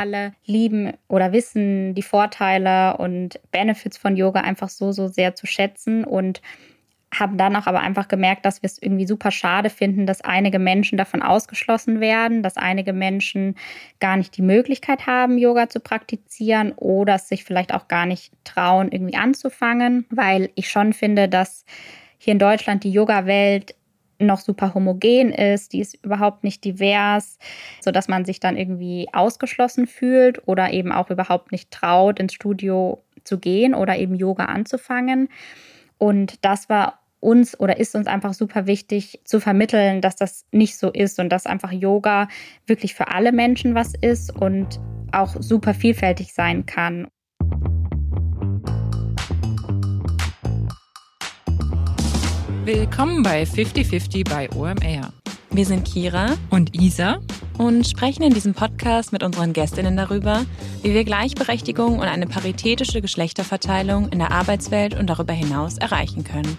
alle lieben oder wissen die Vorteile und Benefits von Yoga einfach so, so sehr zu schätzen und haben dann auch aber einfach gemerkt, dass wir es irgendwie super schade finden, dass einige Menschen davon ausgeschlossen werden, dass einige Menschen gar nicht die Möglichkeit haben, Yoga zu praktizieren oder es sich vielleicht auch gar nicht trauen, irgendwie anzufangen, weil ich schon finde, dass hier in Deutschland die Yoga-Welt noch super homogen ist, die ist überhaupt nicht divers, sodass man sich dann irgendwie ausgeschlossen fühlt oder eben auch überhaupt nicht traut, ins Studio zu gehen oder eben Yoga anzufangen. Und das war uns oder ist uns einfach super wichtig zu vermitteln, dass das nicht so ist und dass einfach Yoga wirklich für alle Menschen was ist und auch super vielfältig sein kann. Willkommen bei 5050 bei OMR. Wir sind Kira und Isa und sprechen in diesem Podcast mit unseren Gästinnen darüber, wie wir Gleichberechtigung und eine paritätische Geschlechterverteilung in der Arbeitswelt und darüber hinaus erreichen können.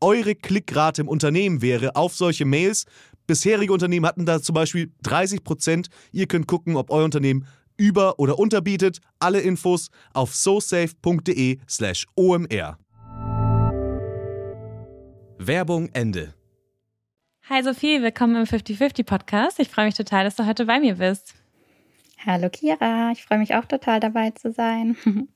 eure Klickrate im Unternehmen wäre auf solche Mails. Bisherige Unternehmen hatten da zum Beispiel 30 Prozent. Ihr könnt gucken, ob euer Unternehmen über- oder unterbietet. Alle Infos auf sosafe.de/slash omr. Werbung Ende. Hi Sophie, willkommen im 50-50 Podcast. Ich freue mich total, dass du heute bei mir bist. Hallo Kira, ich freue mich auch total dabei zu sein.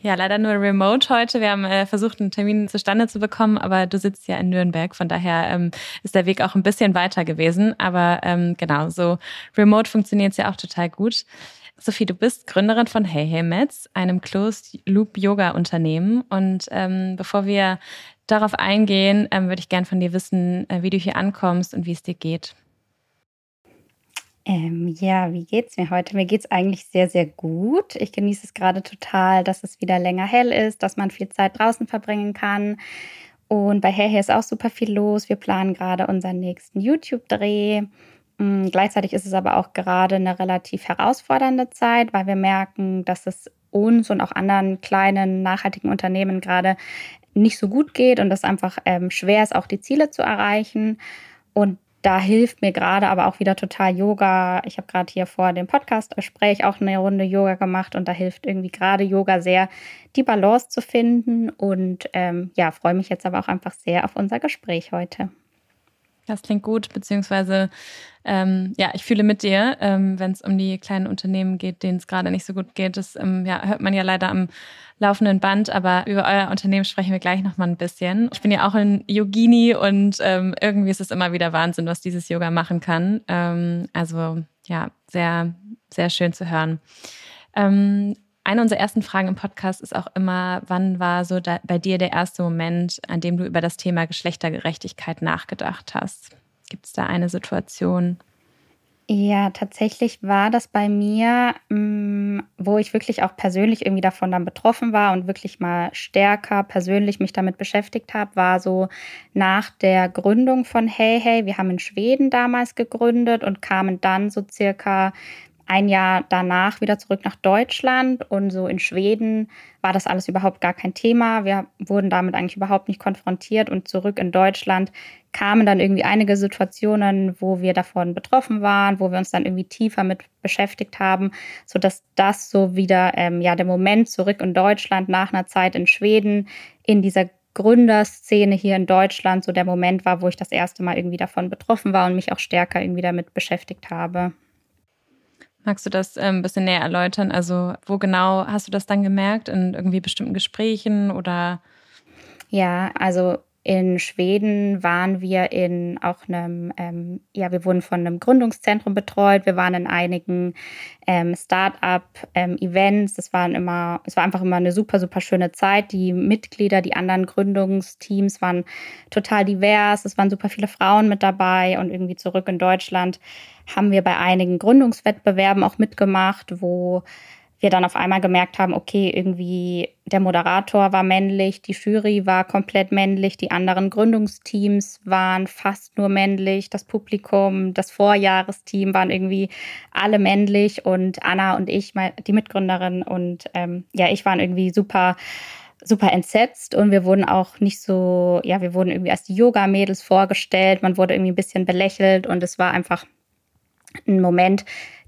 Ja, leider nur remote heute. Wir haben äh, versucht, einen Termin zustande zu bekommen, aber du sitzt ja in Nürnberg. Von daher ähm, ist der Weg auch ein bisschen weiter gewesen. Aber ähm, genau, so remote funktioniert es ja auch total gut. Sophie, du bist Gründerin von Hey Hey Mets, einem Closed Loop Yoga Unternehmen. Und ähm, bevor wir darauf eingehen, ähm, würde ich gern von dir wissen, äh, wie du hier ankommst und wie es dir geht. Ähm, ja, wie geht's mir heute? Mir geht's eigentlich sehr, sehr gut. Ich genieße es gerade total, dass es wieder länger hell ist, dass man viel Zeit draußen verbringen kann. Und bei Hair ist auch super viel los. Wir planen gerade unseren nächsten YouTube-Dreh. Mm, gleichzeitig ist es aber auch gerade eine relativ herausfordernde Zeit, weil wir merken, dass es uns und auch anderen kleinen, nachhaltigen Unternehmen gerade nicht so gut geht und es einfach ähm, schwer ist, auch die Ziele zu erreichen. Und da hilft mir gerade aber auch wieder total Yoga. Ich habe gerade hier vor dem Podcast-Gespräch auch eine Runde Yoga gemacht und da hilft irgendwie gerade Yoga sehr, die Balance zu finden. Und ähm, ja, freue mich jetzt aber auch einfach sehr auf unser Gespräch heute. Das klingt gut, beziehungsweise ähm, ja, ich fühle mit dir, ähm, wenn es um die kleinen Unternehmen geht, denen es gerade nicht so gut geht. Das ähm, ja, hört man ja leider am laufenden Band, aber über euer Unternehmen sprechen wir gleich nochmal ein bisschen. Ich bin ja auch ein Yogini und ähm, irgendwie ist es immer wieder Wahnsinn, was dieses Yoga machen kann. Ähm, also ja, sehr, sehr schön zu hören. Eine unserer ersten Fragen im Podcast ist auch immer, wann war so da, bei dir der erste Moment, an dem du über das Thema Geschlechtergerechtigkeit nachgedacht hast? Gibt es da eine Situation? Ja, tatsächlich war das bei mir, mm, wo ich wirklich auch persönlich irgendwie davon dann betroffen war und wirklich mal stärker persönlich mich damit beschäftigt habe, war so nach der Gründung von Hey Hey. Wir haben in Schweden damals gegründet und kamen dann so circa ein Jahr danach wieder zurück nach Deutschland und so in Schweden war das alles überhaupt gar kein Thema. Wir wurden damit eigentlich überhaupt nicht konfrontiert und zurück in Deutschland kamen dann irgendwie einige Situationen, wo wir davon betroffen waren, wo wir uns dann irgendwie tiefer mit beschäftigt haben, sodass das so wieder ähm, ja der Moment zurück in Deutschland nach einer Zeit in Schweden in dieser Gründerszene hier in Deutschland so der Moment war, wo ich das erste Mal irgendwie davon betroffen war und mich auch stärker irgendwie damit beschäftigt habe. Magst du das ähm, ein bisschen näher erläutern? Also, wo genau hast du das dann gemerkt? In irgendwie bestimmten Gesprächen oder? Ja, also in Schweden waren wir in auch einem, ähm, ja, wir wurden von einem Gründungszentrum betreut. Wir waren in einigen ähm, Start-up-Events. Ähm, es waren immer, es war einfach immer eine super, super schöne Zeit. Die Mitglieder, die anderen Gründungsteams waren total divers. Es waren super viele Frauen mit dabei und irgendwie zurück in Deutschland haben wir bei einigen Gründungswettbewerben auch mitgemacht, wo wir dann auf einmal gemerkt haben, okay, irgendwie der Moderator war männlich, die Jury war komplett männlich, die anderen Gründungsteams waren fast nur männlich, das Publikum, das Vorjahresteam waren irgendwie alle männlich und Anna und ich, die Mitgründerin und ähm, ja, ich waren irgendwie super super entsetzt und wir wurden auch nicht so, ja, wir wurden irgendwie als Yoga-Mädels vorgestellt, man wurde irgendwie ein bisschen belächelt und es war einfach ein Moment,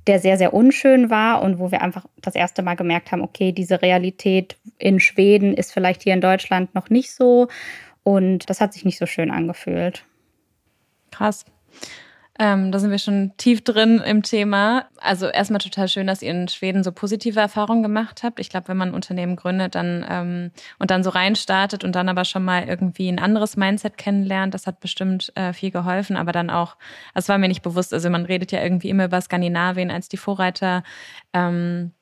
der sehr, sehr unschön war und wo wir einfach das erste Mal gemerkt haben, okay, diese Realität in Schweden ist vielleicht hier in Deutschland noch nicht so und das hat sich nicht so schön angefühlt. Krass. Ähm, da sind wir schon tief drin im Thema. Also erstmal total schön, dass ihr in Schweden so positive Erfahrungen gemacht habt. Ich glaube, wenn man ein Unternehmen gründet dann ähm, und dann so reinstartet und dann aber schon mal irgendwie ein anderes Mindset kennenlernt, das hat bestimmt äh, viel geholfen. Aber dann auch, das war mir nicht bewusst. Also man redet ja irgendwie immer über Skandinavien als die Vorreiter. Ähm,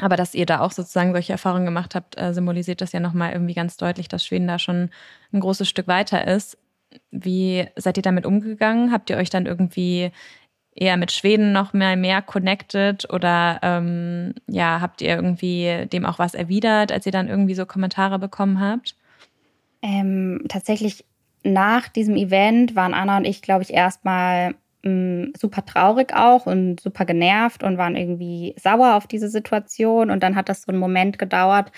aber dass ihr da auch sozusagen solche Erfahrungen gemacht habt, äh, symbolisiert das ja nochmal irgendwie ganz deutlich, dass Schweden da schon ein großes Stück weiter ist. Wie seid ihr damit umgegangen? Habt ihr euch dann irgendwie eher mit Schweden noch mehr, mehr connected oder ähm, ja, habt ihr irgendwie dem auch was erwidert, als ihr dann irgendwie so Kommentare bekommen habt? Ähm, tatsächlich nach diesem Event waren Anna und ich, glaube ich, erstmal mm, super traurig auch und super genervt und waren irgendwie sauer auf diese Situation. Und dann hat das so einen Moment gedauert,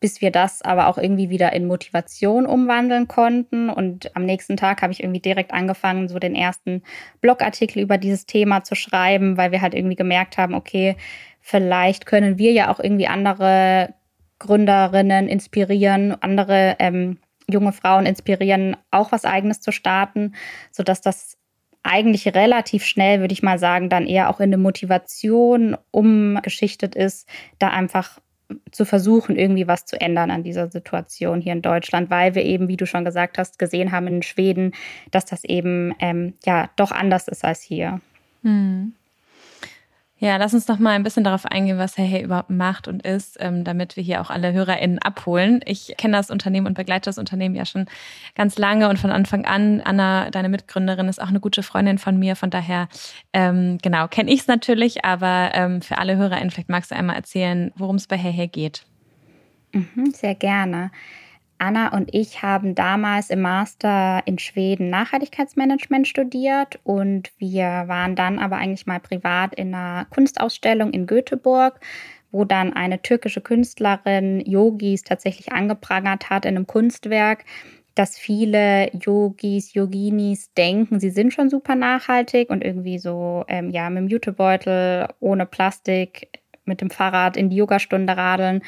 bis wir das aber auch irgendwie wieder in Motivation umwandeln konnten. Und am nächsten Tag habe ich irgendwie direkt angefangen, so den ersten Blogartikel über dieses Thema zu schreiben, weil wir halt irgendwie gemerkt haben, okay, vielleicht können wir ja auch irgendwie andere Gründerinnen inspirieren, andere ähm, junge Frauen inspirieren, auch was eigenes zu starten, sodass das eigentlich relativ schnell, würde ich mal sagen, dann eher auch in eine Motivation umgeschichtet ist, da einfach zu versuchen, irgendwie was zu ändern an dieser Situation hier in Deutschland, weil wir eben, wie du schon gesagt hast, gesehen haben in Schweden, dass das eben ähm, ja doch anders ist als hier. Hm. Ja, lass uns noch mal ein bisschen darauf eingehen, was Hey Hey überhaupt macht und ist, ähm, damit wir hier auch alle HörerInnen abholen. Ich kenne das Unternehmen und begleite das Unternehmen ja schon ganz lange und von Anfang an. Anna, deine Mitgründerin, ist auch eine gute Freundin von mir. Von daher, ähm, genau, kenne ich es natürlich. Aber ähm, für alle HörerInnen, vielleicht magst du einmal erzählen, worum es bei Hey Hey geht. Mhm, sehr gerne. Anna und ich haben damals im Master in Schweden Nachhaltigkeitsmanagement studiert und wir waren dann aber eigentlich mal privat in einer Kunstausstellung in Göteborg, wo dann eine türkische Künstlerin Yogis tatsächlich angeprangert hat in einem Kunstwerk, dass viele Yogis, Yoginis denken, sie sind schon super nachhaltig und irgendwie so, ähm, ja, mit dem Jutebeutel, ohne Plastik, mit dem Fahrrad in die Yogastunde radeln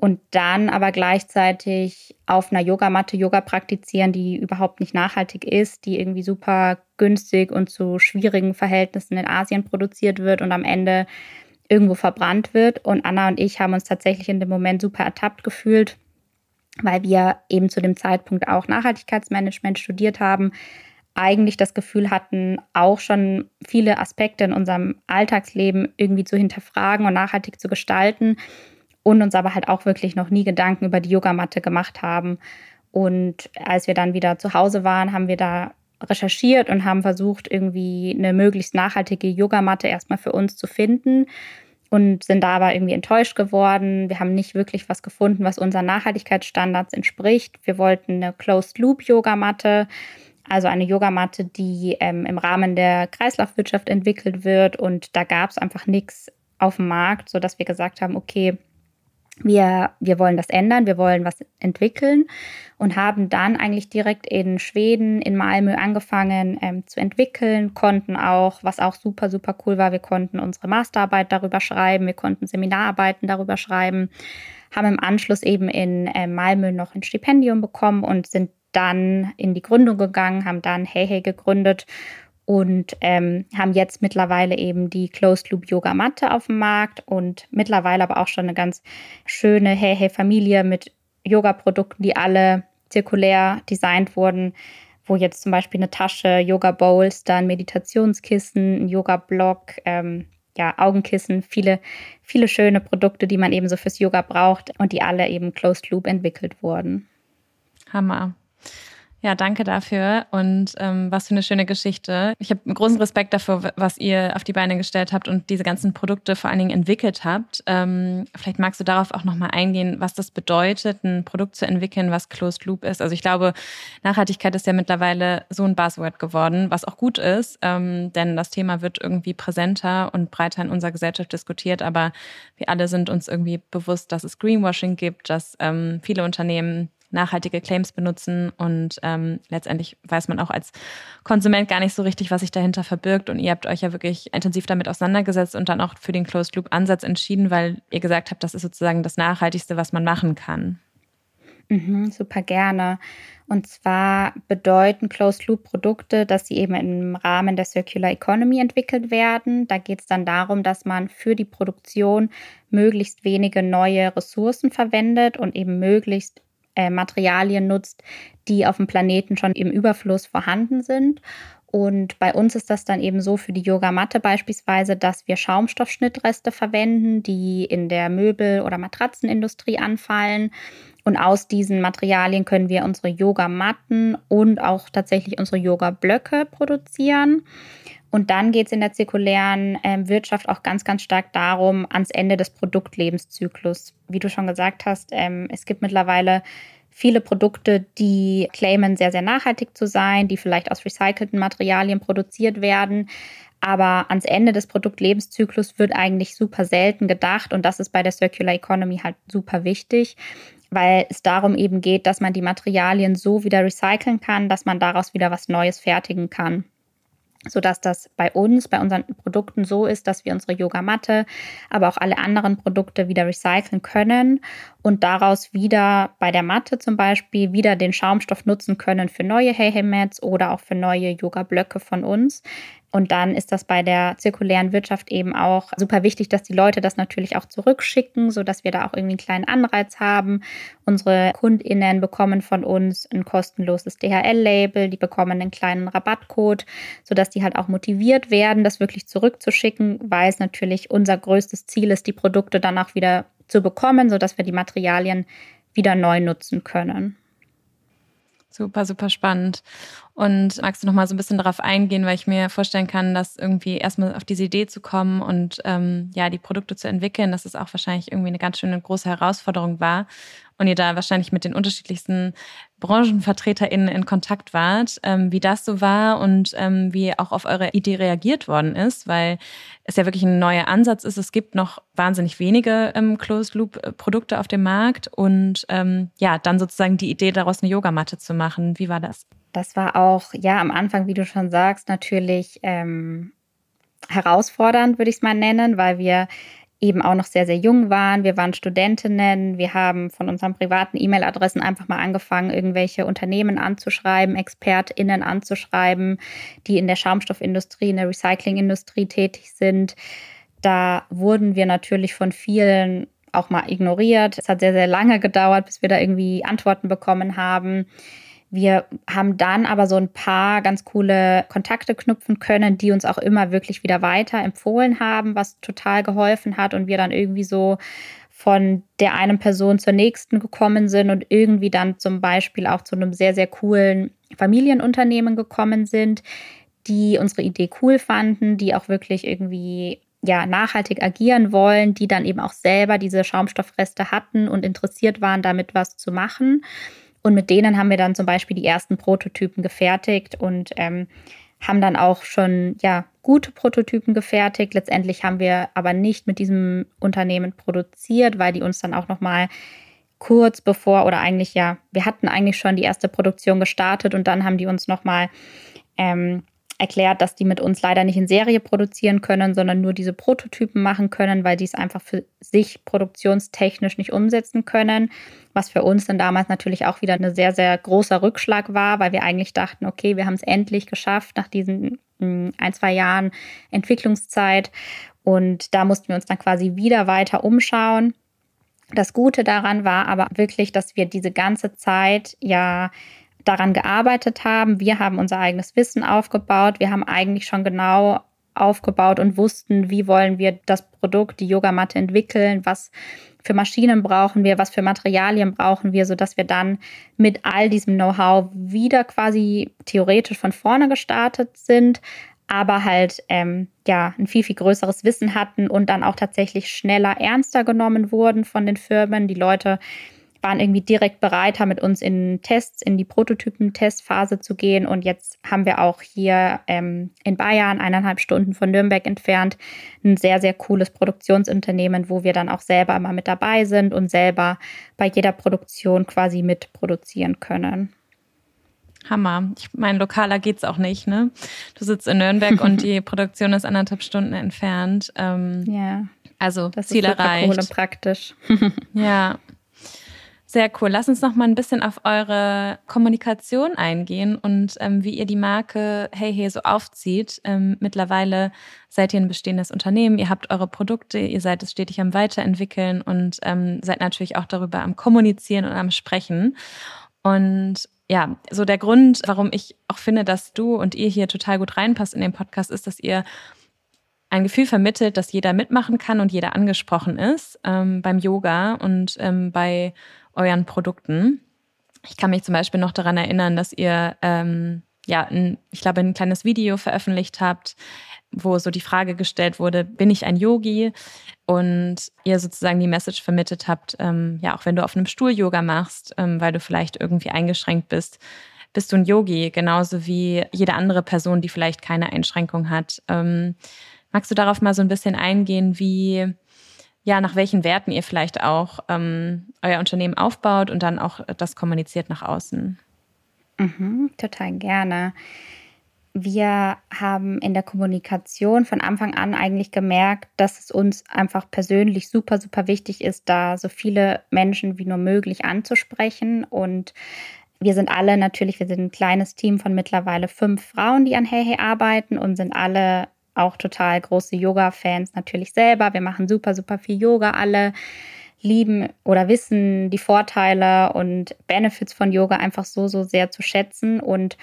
und dann aber gleichzeitig auf einer Yogamatte Yoga praktizieren, die überhaupt nicht nachhaltig ist, die irgendwie super günstig und zu schwierigen Verhältnissen in Asien produziert wird und am Ende irgendwo verbrannt wird. Und Anna und ich haben uns tatsächlich in dem Moment super ertappt gefühlt, weil wir eben zu dem Zeitpunkt auch Nachhaltigkeitsmanagement studiert haben, eigentlich das Gefühl hatten, auch schon viele Aspekte in unserem Alltagsleben irgendwie zu hinterfragen und nachhaltig zu gestalten und uns aber halt auch wirklich noch nie Gedanken über die Yogamatte gemacht haben. Und als wir dann wieder zu Hause waren, haben wir da recherchiert und haben versucht, irgendwie eine möglichst nachhaltige Yogamatte erstmal für uns zu finden und sind da aber irgendwie enttäuscht geworden. Wir haben nicht wirklich was gefunden, was unseren Nachhaltigkeitsstandards entspricht. Wir wollten eine Closed-Loop-Yogamatte, also eine Yogamatte, die ähm, im Rahmen der Kreislaufwirtschaft entwickelt wird und da gab es einfach nichts auf dem Markt, sodass wir gesagt haben, okay, wir, wir wollen das ändern, wir wollen was entwickeln und haben dann eigentlich direkt in Schweden, in Malmö angefangen ähm, zu entwickeln, konnten auch, was auch super, super cool war, wir konnten unsere Masterarbeit darüber schreiben, wir konnten Seminararbeiten darüber schreiben, haben im Anschluss eben in äh, Malmö noch ein Stipendium bekommen und sind dann in die Gründung gegangen, haben dann Hey Hey gegründet und ähm, haben jetzt mittlerweile eben die Closed Loop Yoga Matte auf dem Markt und mittlerweile aber auch schon eine ganz schöne Hey Hey Familie mit Yoga-Produkten, die alle zirkulär designt wurden, wo jetzt zum Beispiel eine Tasche, Yoga Bowls, dann Meditationskissen, ein Yoga Block, ähm, ja, Augenkissen, viele, viele schöne Produkte, die man eben so fürs Yoga braucht und die alle eben Closed Loop entwickelt wurden. Hammer. Ja, danke dafür und ähm, was für eine schöne Geschichte. Ich habe großen Respekt dafür, was ihr auf die Beine gestellt habt und diese ganzen Produkte vor allen Dingen entwickelt habt. Ähm, vielleicht magst du darauf auch nochmal eingehen, was das bedeutet, ein Produkt zu entwickeln, was Closed Loop ist. Also ich glaube, Nachhaltigkeit ist ja mittlerweile so ein Buzzword geworden, was auch gut ist, ähm, denn das Thema wird irgendwie präsenter und breiter in unserer Gesellschaft diskutiert. Aber wir alle sind uns irgendwie bewusst, dass es Greenwashing gibt, dass ähm, viele Unternehmen nachhaltige Claims benutzen und ähm, letztendlich weiß man auch als Konsument gar nicht so richtig, was sich dahinter verbirgt und ihr habt euch ja wirklich intensiv damit auseinandergesetzt und dann auch für den Closed Loop Ansatz entschieden, weil ihr gesagt habt, das ist sozusagen das Nachhaltigste, was man machen kann. Mhm, super gerne. Und zwar bedeuten Closed Loop Produkte, dass sie eben im Rahmen der Circular Economy entwickelt werden. Da geht es dann darum, dass man für die Produktion möglichst wenige neue Ressourcen verwendet und eben möglichst äh, Materialien nutzt, die auf dem Planeten schon im Überfluss vorhanden sind. Und bei uns ist das dann eben so für die Yogamatte beispielsweise, dass wir Schaumstoffschnittreste verwenden, die in der Möbel- oder Matratzenindustrie anfallen. Und aus diesen Materialien können wir unsere Yogamatten und auch tatsächlich unsere Yoga-Blöcke produzieren. Und dann geht es in der zirkulären äh, Wirtschaft auch ganz, ganz stark darum, ans Ende des Produktlebenszyklus. Wie du schon gesagt hast, ähm, es gibt mittlerweile viele Produkte, die claimen, sehr, sehr nachhaltig zu sein, die vielleicht aus recycelten Materialien produziert werden. Aber ans Ende des Produktlebenszyklus wird eigentlich super selten gedacht und das ist bei der Circular Economy halt super wichtig, weil es darum eben geht, dass man die Materialien so wieder recyceln kann, dass man daraus wieder was Neues fertigen kann sodass das bei uns, bei unseren Produkten so ist, dass wir unsere Yogamatte, aber auch alle anderen Produkte wieder recyceln können und daraus wieder bei der Matte zum Beispiel wieder den Schaumstoff nutzen können für neue Hey Hey Mats oder auch für neue Yoga-Blöcke von uns. Und dann ist das bei der zirkulären Wirtschaft eben auch super wichtig, dass die Leute das natürlich auch zurückschicken, sodass wir da auch irgendwie einen kleinen Anreiz haben. Unsere KundInnen bekommen von uns ein kostenloses DHL-Label, die bekommen einen kleinen Rabattcode, sodass die halt auch motiviert werden, das wirklich zurückzuschicken, weil es natürlich unser größtes Ziel ist, die Produkte dann auch wieder zu bekommen, sodass wir die Materialien wieder neu nutzen können. Super, super spannend. Und magst du noch mal so ein bisschen darauf eingehen, weil ich mir vorstellen kann, dass irgendwie erstmal auf diese Idee zu kommen und ähm, ja, die Produkte zu entwickeln, dass es auch wahrscheinlich irgendwie eine ganz schöne große Herausforderung war und ihr da wahrscheinlich mit den unterschiedlichsten BranchenvertreterInnen in Kontakt wart, ähm, wie das so war und ähm, wie auch auf eure Idee reagiert worden ist, weil es ja wirklich ein neuer Ansatz ist. Es gibt noch wahnsinnig wenige ähm, Closed-Loop-Produkte auf dem Markt und ähm, ja, dann sozusagen die Idee daraus eine Yogamatte zu machen. Wie war das? Das war auch, ja, am Anfang, wie du schon sagst, natürlich ähm, herausfordernd, würde ich es mal nennen, weil wir eben auch noch sehr, sehr jung waren. Wir waren Studentinnen. Wir haben von unseren privaten E-Mail-Adressen einfach mal angefangen, irgendwelche Unternehmen anzuschreiben, ExpertInnen anzuschreiben, die in der Schaumstoffindustrie, in der Recyclingindustrie tätig sind. Da wurden wir natürlich von vielen auch mal ignoriert. Es hat sehr, sehr lange gedauert, bis wir da irgendwie Antworten bekommen haben. Wir haben dann aber so ein paar ganz coole Kontakte knüpfen können, die uns auch immer wirklich wieder weiter empfohlen haben, was total geholfen hat und wir dann irgendwie so von der einen Person zur nächsten gekommen sind und irgendwie dann zum Beispiel auch zu einem sehr, sehr coolen Familienunternehmen gekommen sind, die unsere Idee cool fanden, die auch wirklich irgendwie ja, nachhaltig agieren wollen, die dann eben auch selber diese Schaumstoffreste hatten und interessiert waren, damit was zu machen. Und mit denen haben wir dann zum Beispiel die ersten Prototypen gefertigt und ähm, haben dann auch schon ja gute Prototypen gefertigt. Letztendlich haben wir aber nicht mit diesem Unternehmen produziert, weil die uns dann auch nochmal kurz bevor oder eigentlich ja, wir hatten eigentlich schon die erste Produktion gestartet und dann haben die uns nochmal ähm, erklärt, dass die mit uns leider nicht in Serie produzieren können, sondern nur diese Prototypen machen können, weil die es einfach für sich produktionstechnisch nicht umsetzen können. Was für uns dann damals natürlich auch wieder ein sehr, sehr großer Rückschlag war, weil wir eigentlich dachten, okay, wir haben es endlich geschafft nach diesen hm, ein, zwei Jahren Entwicklungszeit. Und da mussten wir uns dann quasi wieder weiter umschauen. Das Gute daran war aber wirklich, dass wir diese ganze Zeit ja daran gearbeitet haben. Wir haben unser eigenes Wissen aufgebaut. Wir haben eigentlich schon genau aufgebaut und wussten, wie wollen wir das Produkt, die Yogamatte entwickeln, was für Maschinen brauchen wir, was für Materialien brauchen wir, sodass wir dann mit all diesem Know-how wieder quasi theoretisch von vorne gestartet sind, aber halt ähm, ja ein viel, viel größeres Wissen hatten und dann auch tatsächlich schneller ernster genommen wurden von den Firmen. Die Leute waren irgendwie direkt bereiter, mit uns in Tests, in die Prototypen-Testphase zu gehen. Und jetzt haben wir auch hier ähm, in Bayern, eineinhalb Stunden von Nürnberg entfernt, ein sehr, sehr cooles Produktionsunternehmen, wo wir dann auch selber immer mit dabei sind und selber bei jeder Produktion quasi mitproduzieren können. Hammer. Ich meine, lokaler geht's auch nicht, ne? Du sitzt in Nürnberg und die Produktion ist anderthalb Stunden entfernt. Ähm, ja. Also das Ziel ist erreicht. Cool und praktisch. ja. Sehr cool. Lass uns noch mal ein bisschen auf eure Kommunikation eingehen und ähm, wie ihr die Marke Hey Hey so aufzieht. Ähm, mittlerweile seid ihr ein bestehendes Unternehmen, ihr habt eure Produkte, ihr seid es stetig am Weiterentwickeln und ähm, seid natürlich auch darüber am Kommunizieren und am Sprechen. Und ja, so der Grund, warum ich auch finde, dass du und ihr hier total gut reinpasst in den Podcast, ist, dass ihr ein Gefühl vermittelt, dass jeder mitmachen kann und jeder angesprochen ist ähm, beim Yoga und ähm, bei euren Produkten. Ich kann mich zum Beispiel noch daran erinnern, dass ihr, ähm, ja, ein, ich glaube, ein kleines Video veröffentlicht habt, wo so die Frage gestellt wurde, bin ich ein Yogi? Und ihr sozusagen die Message vermittelt habt, ähm, ja, auch wenn du auf einem Stuhl Yoga machst, ähm, weil du vielleicht irgendwie eingeschränkt bist, bist du ein Yogi, genauso wie jede andere Person, die vielleicht keine Einschränkung hat. Ähm, magst du darauf mal so ein bisschen eingehen, wie ja, nach welchen Werten ihr vielleicht auch ähm, euer Unternehmen aufbaut und dann auch das kommuniziert nach außen. Mhm, total gerne. Wir haben in der Kommunikation von Anfang an eigentlich gemerkt, dass es uns einfach persönlich super, super wichtig ist, da so viele Menschen wie nur möglich anzusprechen. Und wir sind alle natürlich, wir sind ein kleines Team von mittlerweile fünf Frauen, die an Hey Hey arbeiten und sind alle auch total große Yoga-Fans natürlich selber. Wir machen super, super viel Yoga alle, lieben oder wissen die Vorteile und Benefits von Yoga einfach so, so sehr zu schätzen und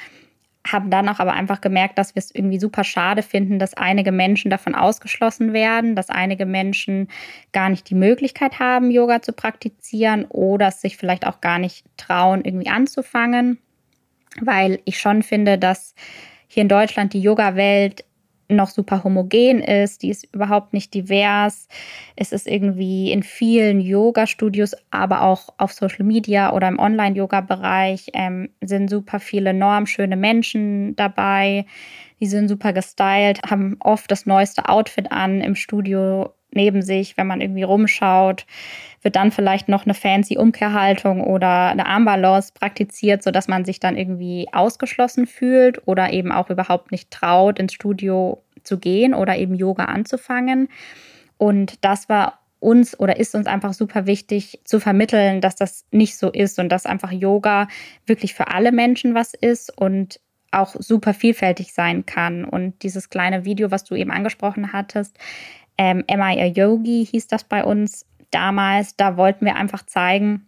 haben dann auch aber einfach gemerkt, dass wir es irgendwie super schade finden, dass einige Menschen davon ausgeschlossen werden, dass einige Menschen gar nicht die Möglichkeit haben, Yoga zu praktizieren oder es sich vielleicht auch gar nicht trauen, irgendwie anzufangen, weil ich schon finde, dass hier in Deutschland die Yoga-Welt noch super homogen ist, die ist überhaupt nicht divers. Es ist irgendwie in vielen Yoga-Studios, aber auch auf Social Media oder im Online-Yoga-Bereich ähm, sind super viele normschöne Menschen dabei. Die sind super gestylt, haben oft das neueste Outfit an im Studio neben sich, wenn man irgendwie rumschaut, wird dann vielleicht noch eine fancy Umkehrhaltung oder eine Armbalance praktiziert, sodass man sich dann irgendwie ausgeschlossen fühlt oder eben auch überhaupt nicht traut, ins Studio zu gehen oder eben Yoga anzufangen. Und das war uns oder ist uns einfach super wichtig zu vermitteln, dass das nicht so ist und dass einfach Yoga wirklich für alle Menschen was ist und auch super vielfältig sein kann. Und dieses kleine Video, was du eben angesprochen hattest, ähm, Am I a Yogi hieß das bei uns damals. Da wollten wir einfach zeigen,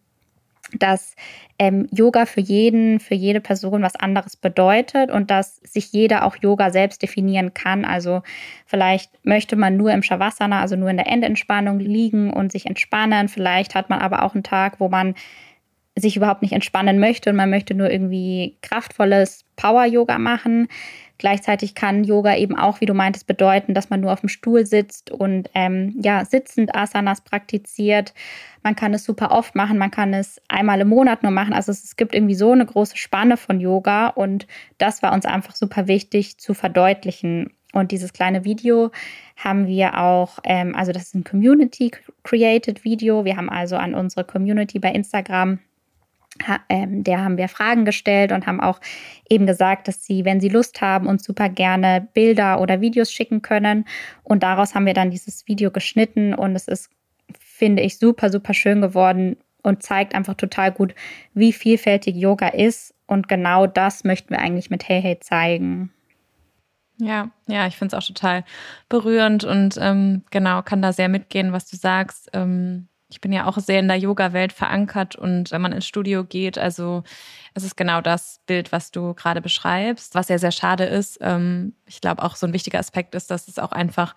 dass ähm, Yoga für jeden, für jede Person was anderes bedeutet und dass sich jeder auch Yoga selbst definieren kann. Also vielleicht möchte man nur im Shavasana, also nur in der Endentspannung liegen und sich entspannen. Vielleicht hat man aber auch einen Tag, wo man sich überhaupt nicht entspannen möchte und man möchte nur irgendwie kraftvolles Power-Yoga machen. Gleichzeitig kann Yoga eben auch, wie du meintest, bedeuten, dass man nur auf dem Stuhl sitzt und ähm, ja, sitzend Asanas praktiziert. Man kann es super oft machen, man kann es einmal im Monat nur machen. Also es gibt irgendwie so eine große Spanne von Yoga und das war uns einfach super wichtig zu verdeutlichen. Und dieses kleine Video haben wir auch, ähm, also das ist ein Community-Created Video. Wir haben also an unsere Community bei Instagram der haben wir Fragen gestellt und haben auch eben gesagt, dass sie, wenn sie Lust haben, uns super gerne Bilder oder Videos schicken können. Und daraus haben wir dann dieses Video geschnitten und es ist, finde ich, super, super schön geworden und zeigt einfach total gut, wie vielfältig Yoga ist. Und genau das möchten wir eigentlich mit Hey Hey zeigen. Ja, ja, ich finde es auch total berührend und ähm, genau, kann da sehr mitgehen, was du sagst. Ähm, ich bin ja auch sehr in der Yoga-Welt verankert und wenn man ins Studio geht, also es ist genau das Bild, was du gerade beschreibst, was ja sehr schade ist. Ähm, ich glaube auch so ein wichtiger Aspekt ist, dass es auch einfach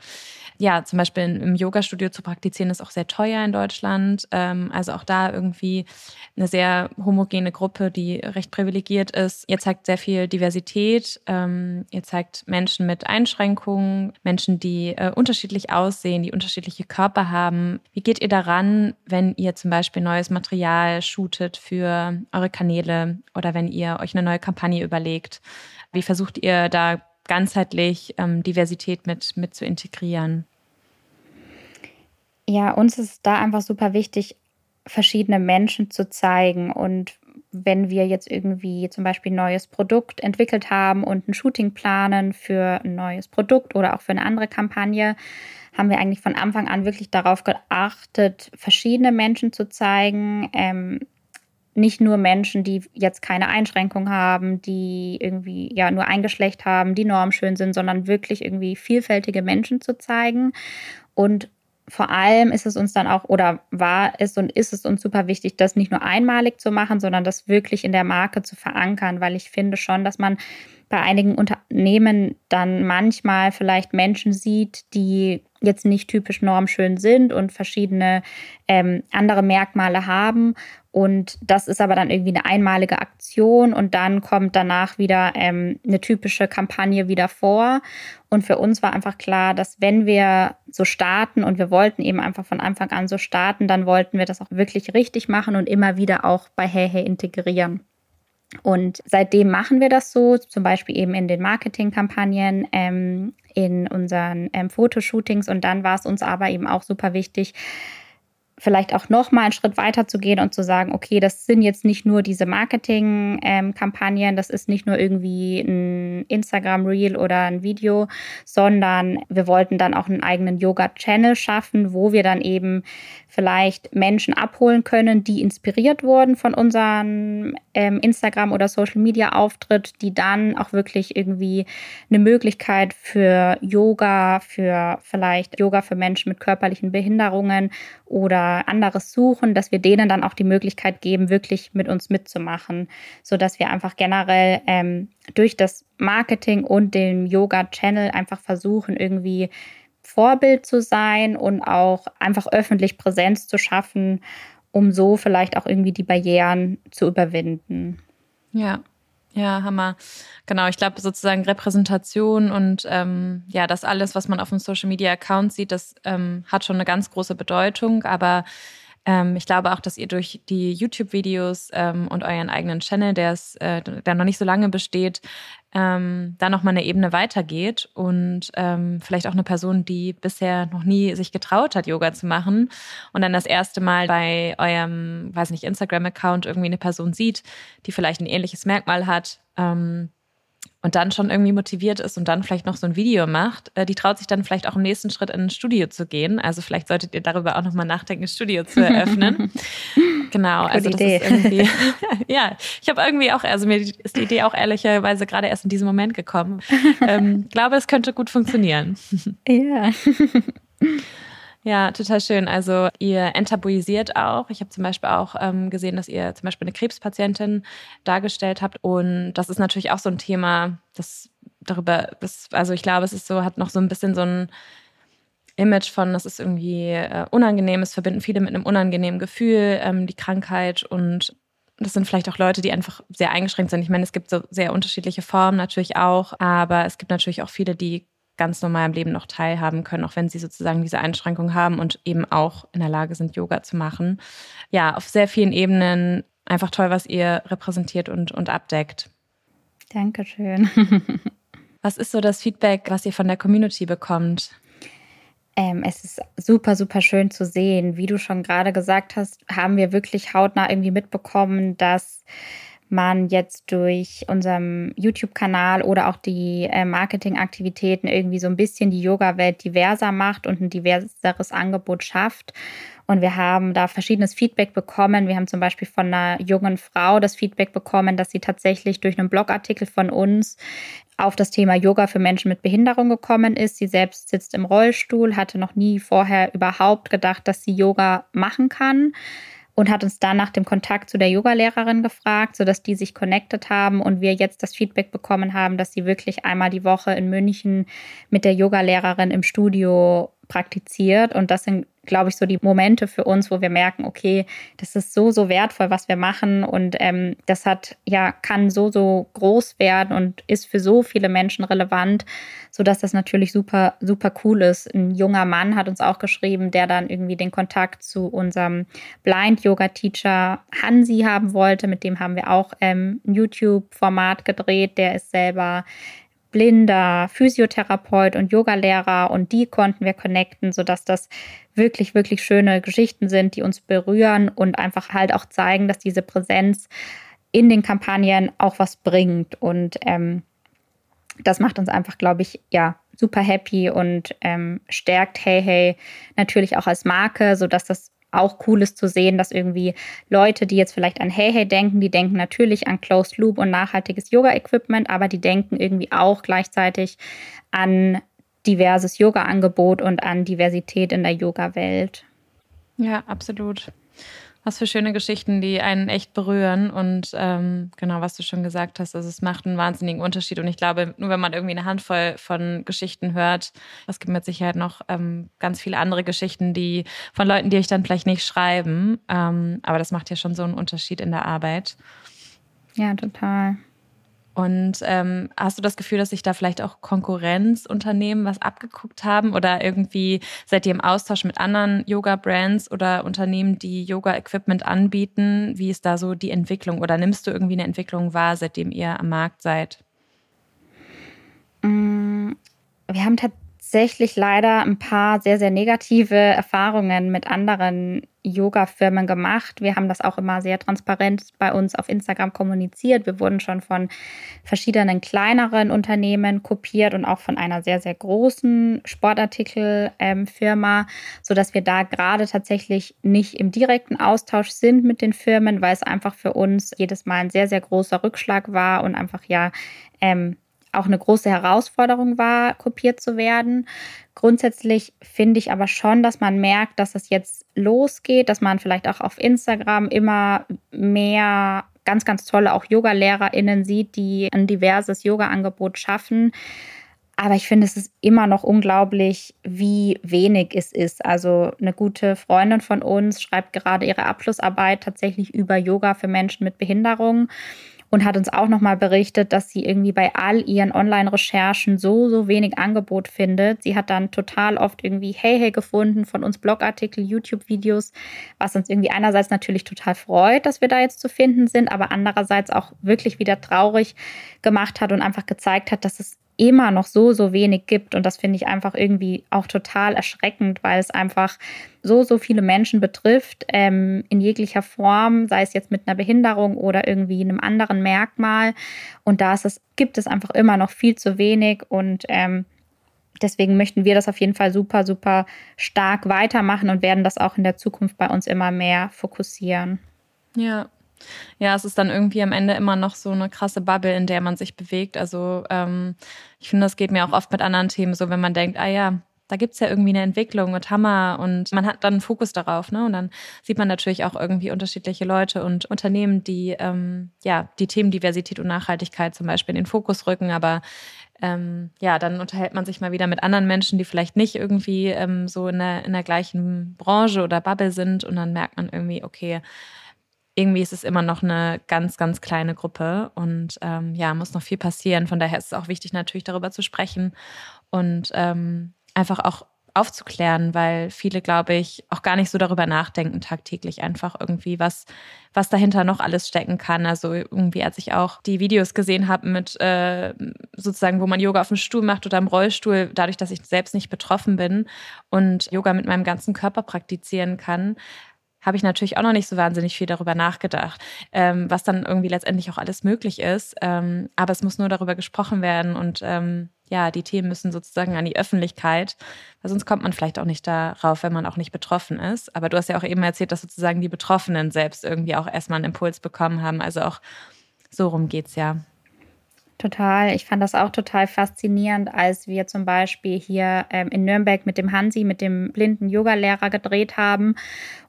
ja, zum Beispiel im Yoga-Studio zu praktizieren, ist auch sehr teuer in Deutschland. Ähm, also auch da irgendwie eine sehr homogene Gruppe, die recht privilegiert ist. Ihr zeigt sehr viel Diversität. Ähm, ihr zeigt Menschen mit Einschränkungen, Menschen, die äh, unterschiedlich aussehen, die unterschiedliche Körper haben. Wie geht ihr daran, wenn ihr zum Beispiel neues Material shootet für eure Kanäle oder wenn ihr euch eine neue Kampagne überlegt? Wie versucht ihr da ganzheitlich ähm, Diversität mit, mit zu integrieren? Ja, uns ist da einfach super wichtig, verschiedene Menschen zu zeigen. Und wenn wir jetzt irgendwie zum Beispiel ein neues Produkt entwickelt haben und ein Shooting planen für ein neues Produkt oder auch für eine andere Kampagne, haben wir eigentlich von Anfang an wirklich darauf geachtet, verschiedene Menschen zu zeigen. Ähm, nicht nur Menschen, die jetzt keine Einschränkung haben, die irgendwie ja nur ein Geschlecht haben, die normschön sind, sondern wirklich irgendwie vielfältige Menschen zu zeigen. Und vor allem ist es uns dann auch oder war es und ist es uns super wichtig, das nicht nur einmalig zu machen, sondern das wirklich in der Marke zu verankern, weil ich finde schon, dass man bei einigen Unternehmen dann manchmal vielleicht Menschen sieht, die jetzt nicht typisch normschön sind und verschiedene ähm, andere Merkmale haben. Und das ist aber dann irgendwie eine einmalige Aktion und dann kommt danach wieder ähm, eine typische Kampagne wieder vor. Und für uns war einfach klar, dass wenn wir so starten und wir wollten eben einfach von Anfang an so starten, dann wollten wir das auch wirklich richtig machen und immer wieder auch bei Hey Hey integrieren. Und seitdem machen wir das so, zum Beispiel eben in den Marketingkampagnen, ähm, in unseren ähm, Fotoshootings. Und dann war es uns aber eben auch super wichtig, vielleicht auch noch mal einen Schritt weiter zu gehen und zu sagen, okay, das sind jetzt nicht nur diese Marketing-Kampagnen, das ist nicht nur irgendwie ein Instagram-Reel oder ein Video, sondern wir wollten dann auch einen eigenen Yoga-Channel schaffen, wo wir dann eben vielleicht Menschen abholen können, die inspiriert wurden von unserem ähm, Instagram- oder Social-Media-Auftritt, die dann auch wirklich irgendwie eine Möglichkeit für Yoga, für vielleicht Yoga für Menschen mit körperlichen Behinderungen oder anderes suchen, dass wir denen dann auch die Möglichkeit geben, wirklich mit uns mitzumachen, sodass wir einfach generell ähm, durch das Marketing und den Yoga-Channel einfach versuchen, irgendwie Vorbild zu sein und auch einfach öffentlich Präsenz zu schaffen, um so vielleicht auch irgendwie die Barrieren zu überwinden. Ja, ja, Hammer. Genau, ich glaube sozusagen Repräsentation und ähm, ja, das alles, was man auf dem Social Media Account sieht, das ähm, hat schon eine ganz große Bedeutung. Aber ähm, ich glaube auch, dass ihr durch die YouTube-Videos ähm, und euren eigenen Channel, der, ist, äh, der noch nicht so lange besteht, ähm, da nochmal eine Ebene weitergeht und ähm, vielleicht auch eine Person, die bisher noch nie sich getraut hat, Yoga zu machen und dann das erste Mal bei eurem, weiß nicht, Instagram-Account irgendwie eine Person sieht, die vielleicht ein ähnliches Merkmal hat. Ähm, und dann schon irgendwie motiviert ist und dann vielleicht noch so ein Video macht, äh, die traut sich dann vielleicht auch im nächsten Schritt in ein Studio zu gehen. Also vielleicht solltet ihr darüber auch nochmal nachdenken, ein Studio zu eröffnen. genau, Gute also das Idee. ist irgendwie, ja, ich habe irgendwie auch, also mir ist die Idee auch ehrlicherweise gerade erst in diesem Moment gekommen. Ähm, glaube, es könnte gut funktionieren. Ja. Ja, total schön. Also ihr enttabuisiert auch. Ich habe zum Beispiel auch ähm, gesehen, dass ihr zum Beispiel eine Krebspatientin dargestellt habt. Und das ist natürlich auch so ein Thema, das darüber, das, also ich glaube, es ist so, hat noch so ein bisschen so ein Image von, das ist irgendwie äh, unangenehm. Es verbinden viele mit einem unangenehmen Gefühl, ähm, die Krankheit und das sind vielleicht auch Leute, die einfach sehr eingeschränkt sind. Ich meine, es gibt so sehr unterschiedliche Formen natürlich auch, aber es gibt natürlich auch viele, die ganz normal im Leben noch teilhaben können, auch wenn sie sozusagen diese Einschränkung haben und eben auch in der Lage sind, Yoga zu machen. Ja, auf sehr vielen Ebenen einfach toll, was ihr repräsentiert und, und abdeckt. Dankeschön. Was ist so das Feedback, was ihr von der Community bekommt? Ähm, es ist super, super schön zu sehen. Wie du schon gerade gesagt hast, haben wir wirklich hautnah irgendwie mitbekommen, dass man jetzt durch unseren YouTube-Kanal oder auch die äh, Marketingaktivitäten irgendwie so ein bisschen die Yoga-Welt diverser macht und ein diverseres Angebot schafft. Und wir haben da verschiedenes Feedback bekommen. Wir haben zum Beispiel von einer jungen Frau das Feedback bekommen, dass sie tatsächlich durch einen Blogartikel von uns auf das Thema Yoga für Menschen mit Behinderung gekommen ist. Sie selbst sitzt im Rollstuhl, hatte noch nie vorher überhaupt gedacht, dass sie Yoga machen kann und hat uns dann nach dem Kontakt zu der Yogalehrerin gefragt, sodass die sich connected haben und wir jetzt das Feedback bekommen haben, dass sie wirklich einmal die Woche in München mit der Yogalehrerin im Studio praktiziert. Und das sind, glaube ich, so die Momente für uns, wo wir merken, okay, das ist so, so wertvoll, was wir machen. Und ähm, das hat, ja, kann so, so groß werden und ist für so viele Menschen relevant, sodass das natürlich super, super cool ist. Ein junger Mann hat uns auch geschrieben, der dann irgendwie den Kontakt zu unserem Blind-Yoga-Teacher Hansi haben wollte. Mit dem haben wir auch ähm, ein YouTube-Format gedreht. Der ist selber blinder Physiotherapeut und Yogalehrer und die konnten wir connecten, sodass das wirklich, wirklich schöne Geschichten sind, die uns berühren und einfach halt auch zeigen, dass diese Präsenz in den Kampagnen auch was bringt. Und ähm, das macht uns einfach, glaube ich, ja, super happy und ähm, stärkt Hey Hey natürlich auch als Marke, sodass das auch cool ist zu sehen, dass irgendwie Leute, die jetzt vielleicht an Hey Hey denken, die denken natürlich an Closed Loop und nachhaltiges Yoga-Equipment, aber die denken irgendwie auch gleichzeitig an diverses Yoga-Angebot und an Diversität in der Yoga-Welt. Ja, absolut. Was für schöne Geschichten, die einen echt berühren. Und ähm, genau, was du schon gesagt hast, also es macht einen wahnsinnigen Unterschied. Und ich glaube, nur wenn man irgendwie eine Handvoll von Geschichten hört, es gibt mit Sicherheit noch ähm, ganz viele andere Geschichten, die von Leuten, die euch dann vielleicht nicht schreiben. Ähm, aber das macht ja schon so einen Unterschied in der Arbeit. Ja, total. Und ähm, hast du das Gefühl, dass sich da vielleicht auch Konkurrenzunternehmen was abgeguckt haben oder irgendwie seid ihr im Austausch mit anderen Yoga-Brands oder Unternehmen, die Yoga-Equipment anbieten? Wie ist da so die Entwicklung oder nimmst du irgendwie eine Entwicklung wahr, seitdem ihr am Markt seid? Mm, wir haben tatsächlich leider ein paar sehr, sehr negative Erfahrungen mit anderen Yoga-Firmen gemacht. Wir haben das auch immer sehr transparent bei uns auf Instagram kommuniziert. Wir wurden schon von verschiedenen kleineren Unternehmen kopiert und auch von einer sehr, sehr großen Sportartikelfirma, sodass wir da gerade tatsächlich nicht im direkten Austausch sind mit den Firmen, weil es einfach für uns jedes Mal ein sehr, sehr großer Rückschlag war und einfach ja ähm, auch eine große Herausforderung war, kopiert zu werden. Grundsätzlich finde ich aber schon, dass man merkt, dass es jetzt losgeht, dass man vielleicht auch auf Instagram immer mehr ganz, ganz tolle auch Yoga-LehrerInnen sieht, die ein diverses Yoga-Angebot schaffen. Aber ich finde, es ist immer noch unglaublich, wie wenig es ist. Also eine gute Freundin von uns schreibt gerade ihre Abschlussarbeit tatsächlich über Yoga für Menschen mit Behinderung und hat uns auch nochmal berichtet, dass sie irgendwie bei all ihren Online-Recherchen so, so wenig Angebot findet. Sie hat dann total oft irgendwie Hey Hey gefunden von uns Blogartikel, YouTube-Videos, was uns irgendwie einerseits natürlich total freut, dass wir da jetzt zu finden sind, aber andererseits auch wirklich wieder traurig gemacht hat und einfach gezeigt hat, dass es immer noch so, so wenig gibt. Und das finde ich einfach irgendwie auch total erschreckend, weil es einfach so, so viele Menschen betrifft, ähm, in jeglicher Form, sei es jetzt mit einer Behinderung oder irgendwie einem anderen Merkmal. Und da ist es, gibt es einfach immer noch viel zu wenig und ähm, Deswegen möchten wir das auf jeden Fall super, super stark weitermachen und werden das auch in der Zukunft bei uns immer mehr fokussieren. Ja, ja, es ist dann irgendwie am Ende immer noch so eine krasse Bubble, in der man sich bewegt. Also ähm, ich finde, das geht mir auch oft mit anderen Themen so, wenn man denkt, ah ja, da gibt's ja irgendwie eine Entwicklung und Hammer und man hat dann einen Fokus darauf, ne? Und dann sieht man natürlich auch irgendwie unterschiedliche Leute und Unternehmen, die ähm, ja die Themen Diversität und Nachhaltigkeit zum Beispiel in den Fokus rücken, aber ähm, ja, dann unterhält man sich mal wieder mit anderen Menschen, die vielleicht nicht irgendwie ähm, so in der, in der gleichen Branche oder Bubble sind und dann merkt man irgendwie, okay, irgendwie ist es immer noch eine ganz, ganz kleine Gruppe und ähm, ja, muss noch viel passieren. Von daher ist es auch wichtig, natürlich darüber zu sprechen und ähm, einfach auch aufzuklären, weil viele, glaube ich, auch gar nicht so darüber nachdenken tagtäglich einfach irgendwie, was, was dahinter noch alles stecken kann. Also irgendwie, als ich auch die Videos gesehen habe mit äh, sozusagen, wo man Yoga auf dem Stuhl macht oder im Rollstuhl, dadurch, dass ich selbst nicht betroffen bin und Yoga mit meinem ganzen Körper praktizieren kann, habe ich natürlich auch noch nicht so wahnsinnig viel darüber nachgedacht, ähm, was dann irgendwie letztendlich auch alles möglich ist. Ähm, aber es muss nur darüber gesprochen werden und ähm, ja, die Themen müssen sozusagen an die Öffentlichkeit, weil sonst kommt man vielleicht auch nicht darauf, wenn man auch nicht betroffen ist. Aber du hast ja auch eben erzählt, dass sozusagen die Betroffenen selbst irgendwie auch erstmal einen Impuls bekommen haben. Also auch so rum geht's ja. Total. Ich fand das auch total faszinierend, als wir zum Beispiel hier ähm, in Nürnberg mit dem Hansi, mit dem blinden Yogalehrer gedreht haben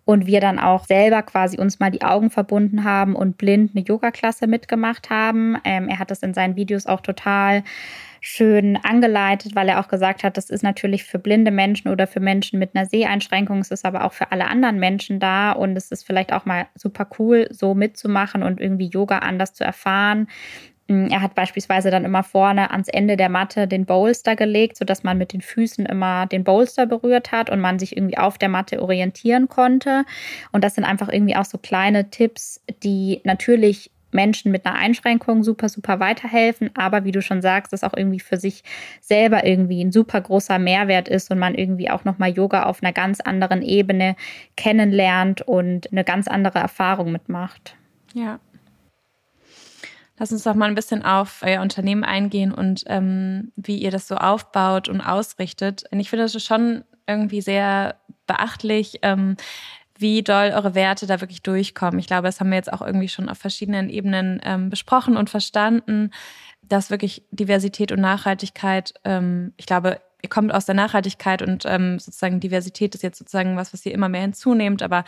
und wir dann auch selber quasi uns mal die Augen verbunden haben und blind eine Yoga-Klasse mitgemacht haben. Ähm, er hat das in seinen Videos auch total schön angeleitet, weil er auch gesagt hat, das ist natürlich für blinde Menschen oder für Menschen mit einer Seheinschränkung, es ist aber auch für alle anderen Menschen da und es ist vielleicht auch mal super cool, so mitzumachen und irgendwie Yoga anders zu erfahren. Mm, er hat beispielsweise dann immer vorne ans Ende der Matte den Bolster gelegt, sodass man mit den Füßen immer den Bolster berührt hat und man sich irgendwie auf der Matte orientieren konnte. Und das sind einfach irgendwie auch so kleine Tipps, die natürlich Menschen mit einer Einschränkung super, super weiterhelfen, aber wie du schon sagst, das auch irgendwie für sich selber irgendwie ein super großer Mehrwert ist und man irgendwie auch nochmal Yoga auf einer ganz anderen Ebene kennenlernt und eine ganz andere Erfahrung mitmacht. Ja, Lass uns doch mal ein bisschen auf euer Unternehmen eingehen und ähm, wie ihr das so aufbaut und ausrichtet. Und ich finde das schon irgendwie sehr beachtlich, ähm, wie doll eure Werte da wirklich durchkommen. Ich glaube, das haben wir jetzt auch irgendwie schon auf verschiedenen Ebenen ähm, besprochen und verstanden, dass wirklich Diversität und Nachhaltigkeit, ähm, ich glaube, ihr kommt aus der Nachhaltigkeit und ähm, sozusagen Diversität ist jetzt sozusagen was, was ihr immer mehr hinzunehmt, aber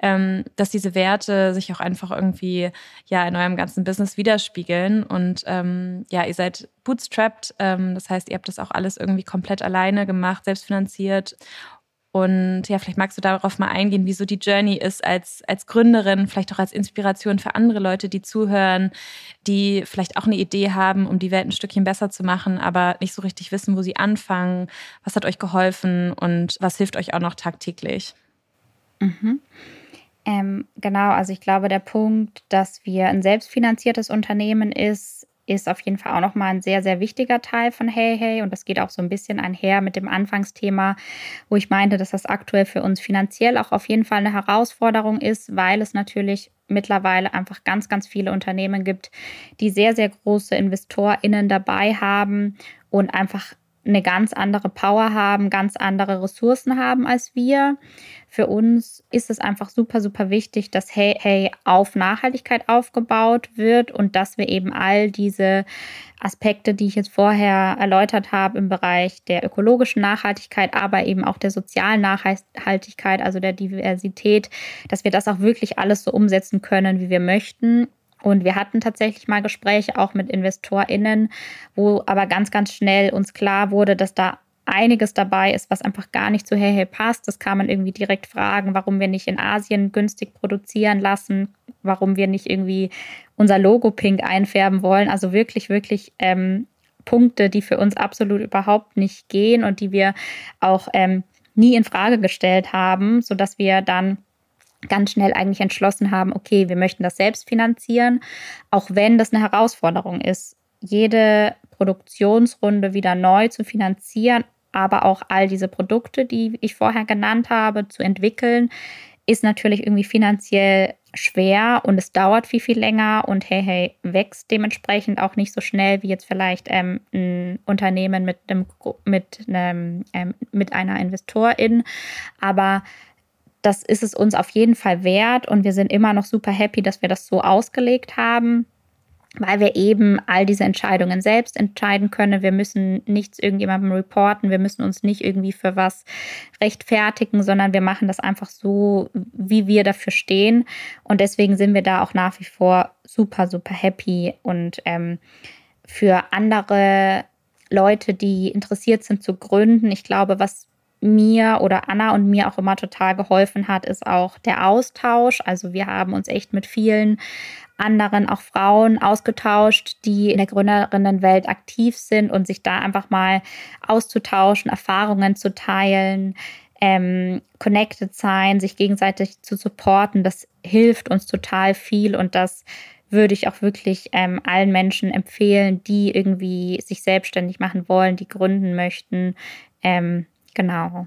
ähm, dass diese Werte sich auch einfach irgendwie ja in eurem ganzen Business widerspiegeln und ähm, ja, ihr seid bootstrapped, ähm, das heißt, ihr habt das auch alles irgendwie komplett alleine gemacht, selbst finanziert und ja, vielleicht magst du darauf mal eingehen, wie so die Journey ist als, als Gründerin, vielleicht auch als Inspiration für andere Leute, die zuhören, die vielleicht auch eine Idee haben, um die Welt ein Stückchen besser zu machen, aber nicht so richtig wissen, wo sie anfangen. Was hat euch geholfen und was hilft euch auch noch tagtäglich? Mhm. Ähm, genau, also ich glaube, der Punkt, dass wir ein selbstfinanziertes Unternehmen ist, ist auf jeden Fall auch nochmal ein sehr, sehr wichtiger Teil von Hey Hey. Und das geht auch so ein bisschen einher mit dem Anfangsthema, wo ich meinte, dass das aktuell für uns finanziell auch auf jeden Fall eine Herausforderung ist, weil es natürlich mittlerweile einfach ganz, ganz viele Unternehmen gibt, die sehr, sehr große InvestorInnen dabei haben und einfach eine ganz andere Power haben, ganz andere Ressourcen haben als wir. Für uns ist es einfach super, super wichtig, dass Hey Hey auf Nachhaltigkeit aufgebaut wird und dass wir eben all diese Aspekte, die ich jetzt vorher erläutert habe im Bereich der ökologischen Nachhaltigkeit, aber eben auch der sozialen Nachhaltigkeit, also der Diversität, dass wir das auch wirklich alles so umsetzen können, wie wir möchten und wir hatten tatsächlich mal Gespräche auch mit InvestorInnen, wo aber ganz, ganz schnell uns klar wurde, dass da einiges dabei ist, was einfach gar nicht zu Hey Hey passt. Das kann man irgendwie direkt fragen, warum wir nicht in Asien günstig produzieren lassen, warum wir nicht irgendwie unser Logo pink einfärben wollen. Also wirklich, wirklich ähm, Punkte, die für uns absolut überhaupt nicht gehen und die wir auch ähm, nie in Frage gestellt haben, sodass wir dann ganz schnell eigentlich entschlossen haben, okay, wir möchten das selbst finanzieren, auch wenn das eine Herausforderung ist, jede Produktionsrunde wieder neu zu finanzieren, aber auch all diese Produkte, die ich vorher genannt habe, zu entwickeln, ist natürlich irgendwie finanziell schwer und es dauert viel, viel länger und hey, hey, wächst dementsprechend auch nicht so schnell wie jetzt vielleicht ähm, ein Unternehmen mit einem, mit einem, ähm, mit einer Investorin. Aber das ist es uns auf jeden Fall wert und wir sind immer noch super happy, dass wir das so ausgelegt haben, weil wir eben all diese Entscheidungen selbst entscheiden können. Wir müssen nichts irgendjemandem reporten, wir müssen uns nicht irgendwie für was rechtfertigen, sondern wir machen das einfach so, wie wir dafür stehen. Und deswegen sind wir da auch nach wie vor super, super happy und ähm, für andere Leute, die interessiert sind zu gründen. Ich glaube, was mir oder Anna und mir auch immer total geholfen hat, ist auch der Austausch. Also wir haben uns echt mit vielen anderen, auch Frauen ausgetauscht, die in der Gründerinnenwelt aktiv sind und sich da einfach mal auszutauschen, Erfahrungen zu teilen, ähm, connected sein, sich gegenseitig zu supporten. Das hilft uns total viel und das würde ich auch wirklich ähm, allen Menschen empfehlen, die irgendwie sich selbstständig machen wollen, die gründen möchten. Ähm, genau.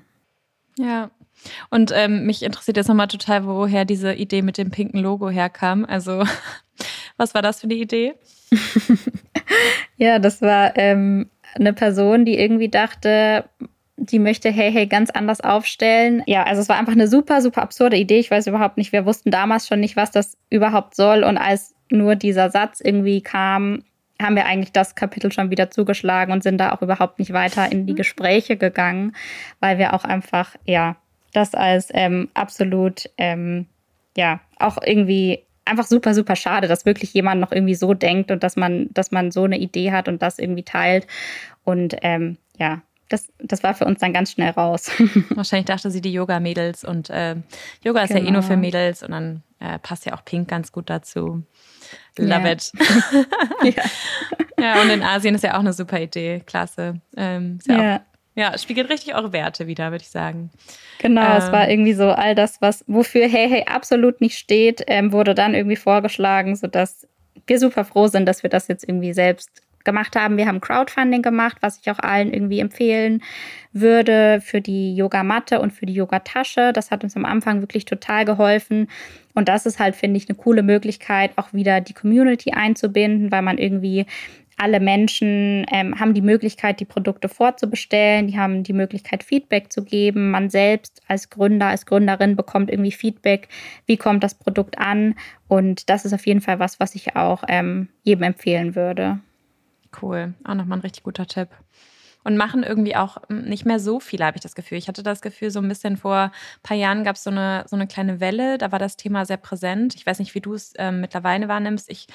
Ja. Und ähm, mich interessiert jetzt nochmal total, woher diese Idee mit dem pinken Logo herkam. Also, was war das für eine Idee? ja, das war ähm, eine Person, die irgendwie dachte, die möchte Hey Hey ganz anders aufstellen. Ja, also es war einfach eine super, super absurde Idee. Ich weiß überhaupt nicht, wir wussten damals schon nicht, was das überhaupt soll. Und als nur dieser Satz irgendwie kam, haben wir eigentlich das Kapitel schon wieder zugeschlagen und sind da auch überhaupt nicht weiter in die mhm. Gespräche gegangen, weil wir auch einfach, ja, das als ähm, absolut, ähm, ja, auch irgendwie einfach super, super schade, dass wirklich jemand noch irgendwie so denkt und dass man, dass man so eine Idee hat und das irgendwie teilt. Und ähm, ja, das, das war für uns dann ganz schnell raus. Wahrscheinlich dachte sie die Yoga-Mädels und äh, Yoga ist genau. ja eh nur für genau. Mädels und dann äh, passt ja auch Pink ganz gut dazu. Love yeah. it. ja. ja, und in Asien ist ja auch eine super Idee. Klasse. Ähm, ja, ja. Auch, ja, spiegelt richtig eure Werte wieder, würde ich sagen. Genau, ähm, es war irgendwie so all das, was wofür Hey Hey absolut nicht steht, ähm, wurde dann irgendwie vorgeschlagen, sodass wir super froh sind, dass wir das jetzt irgendwie selbst gemacht haben. Wir haben Crowdfunding gemacht, was ich auch allen irgendwie empfehlen würde für die Yogamatte und für die Yogatasche. Das hat uns am Anfang wirklich total geholfen. Und das ist halt, finde ich, eine coole Möglichkeit, auch wieder die Community einzubinden, weil man irgendwie alle Menschen ähm, haben die Möglichkeit, die Produkte vorzubestellen, die haben die Möglichkeit, Feedback zu geben. Man selbst als Gründer, als Gründerin bekommt irgendwie Feedback, wie kommt das Produkt an. Und das ist auf jeden Fall was, was ich auch ähm, jedem empfehlen würde. Cool, auch nochmal ein richtig guter Tipp. Und machen irgendwie auch hm, nicht mehr so viele, habe ich das Gefühl. Ich hatte das Gefühl, so ein bisschen vor ein paar Jahren gab es so eine, so eine kleine Welle, da war das Thema sehr präsent. Ich weiß nicht, wie du es äh, mittlerweile wahrnimmst. Ich